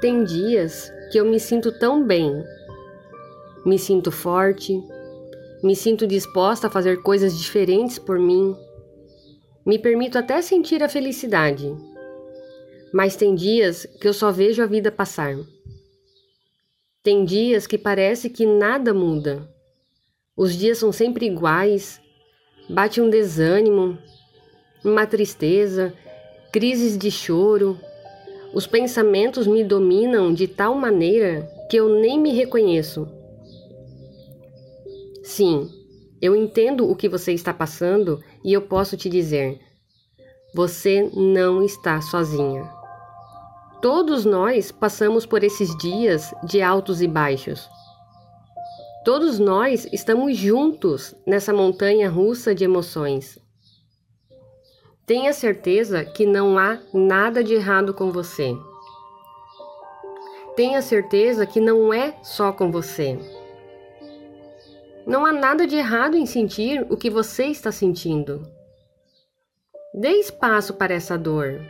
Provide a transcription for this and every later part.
Tem dias que eu me sinto tão bem. Me sinto forte, me sinto disposta a fazer coisas diferentes por mim. Me permito até sentir a felicidade. Mas tem dias que eu só vejo a vida passar. Tem dias que parece que nada muda. Os dias são sempre iguais. Bate um desânimo, uma tristeza, crises de choro, os pensamentos me dominam de tal maneira que eu nem me reconheço. Sim, eu entendo o que você está passando e eu posso te dizer: você não está sozinha. Todos nós passamos por esses dias de altos e baixos. Todos nós estamos juntos nessa montanha russa de emoções. Tenha certeza que não há nada de errado com você. Tenha certeza que não é só com você. Não há nada de errado em sentir o que você está sentindo. Dê espaço para essa dor.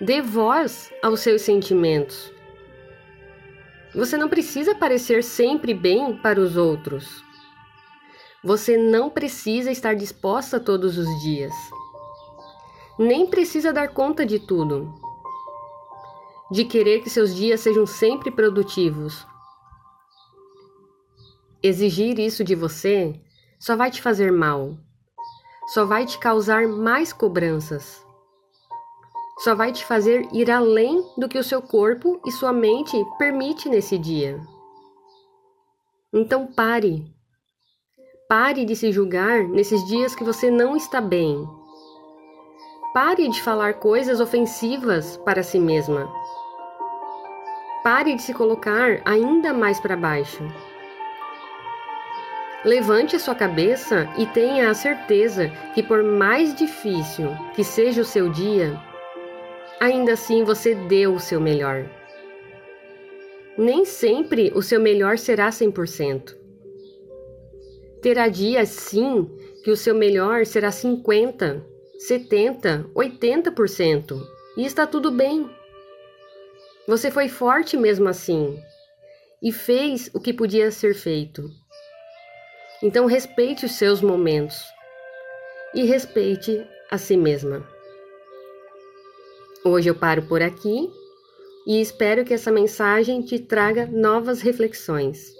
Dê voz aos seus sentimentos. Você não precisa parecer sempre bem para os outros. Você não precisa estar disposta todos os dias nem precisa dar conta de tudo, de querer que seus dias sejam sempre produtivos. Exigir isso de você só vai te fazer mal, só vai te causar mais cobranças, só vai te fazer ir além do que o seu corpo e sua mente permite nesse dia. Então pare. Pare de se julgar nesses dias que você não está bem Pare de falar coisas ofensivas para si mesma. Pare de se colocar ainda mais para baixo. Levante a sua cabeça e tenha a certeza que, por mais difícil que seja o seu dia, ainda assim você deu o seu melhor. Nem sempre o seu melhor será 100%. Terá dias, sim, que o seu melhor será 50%. 70, 80%. E está tudo bem. Você foi forte mesmo assim e fez o que podia ser feito. Então respeite os seus momentos e respeite a si mesma. Hoje eu paro por aqui e espero que essa mensagem te traga novas reflexões.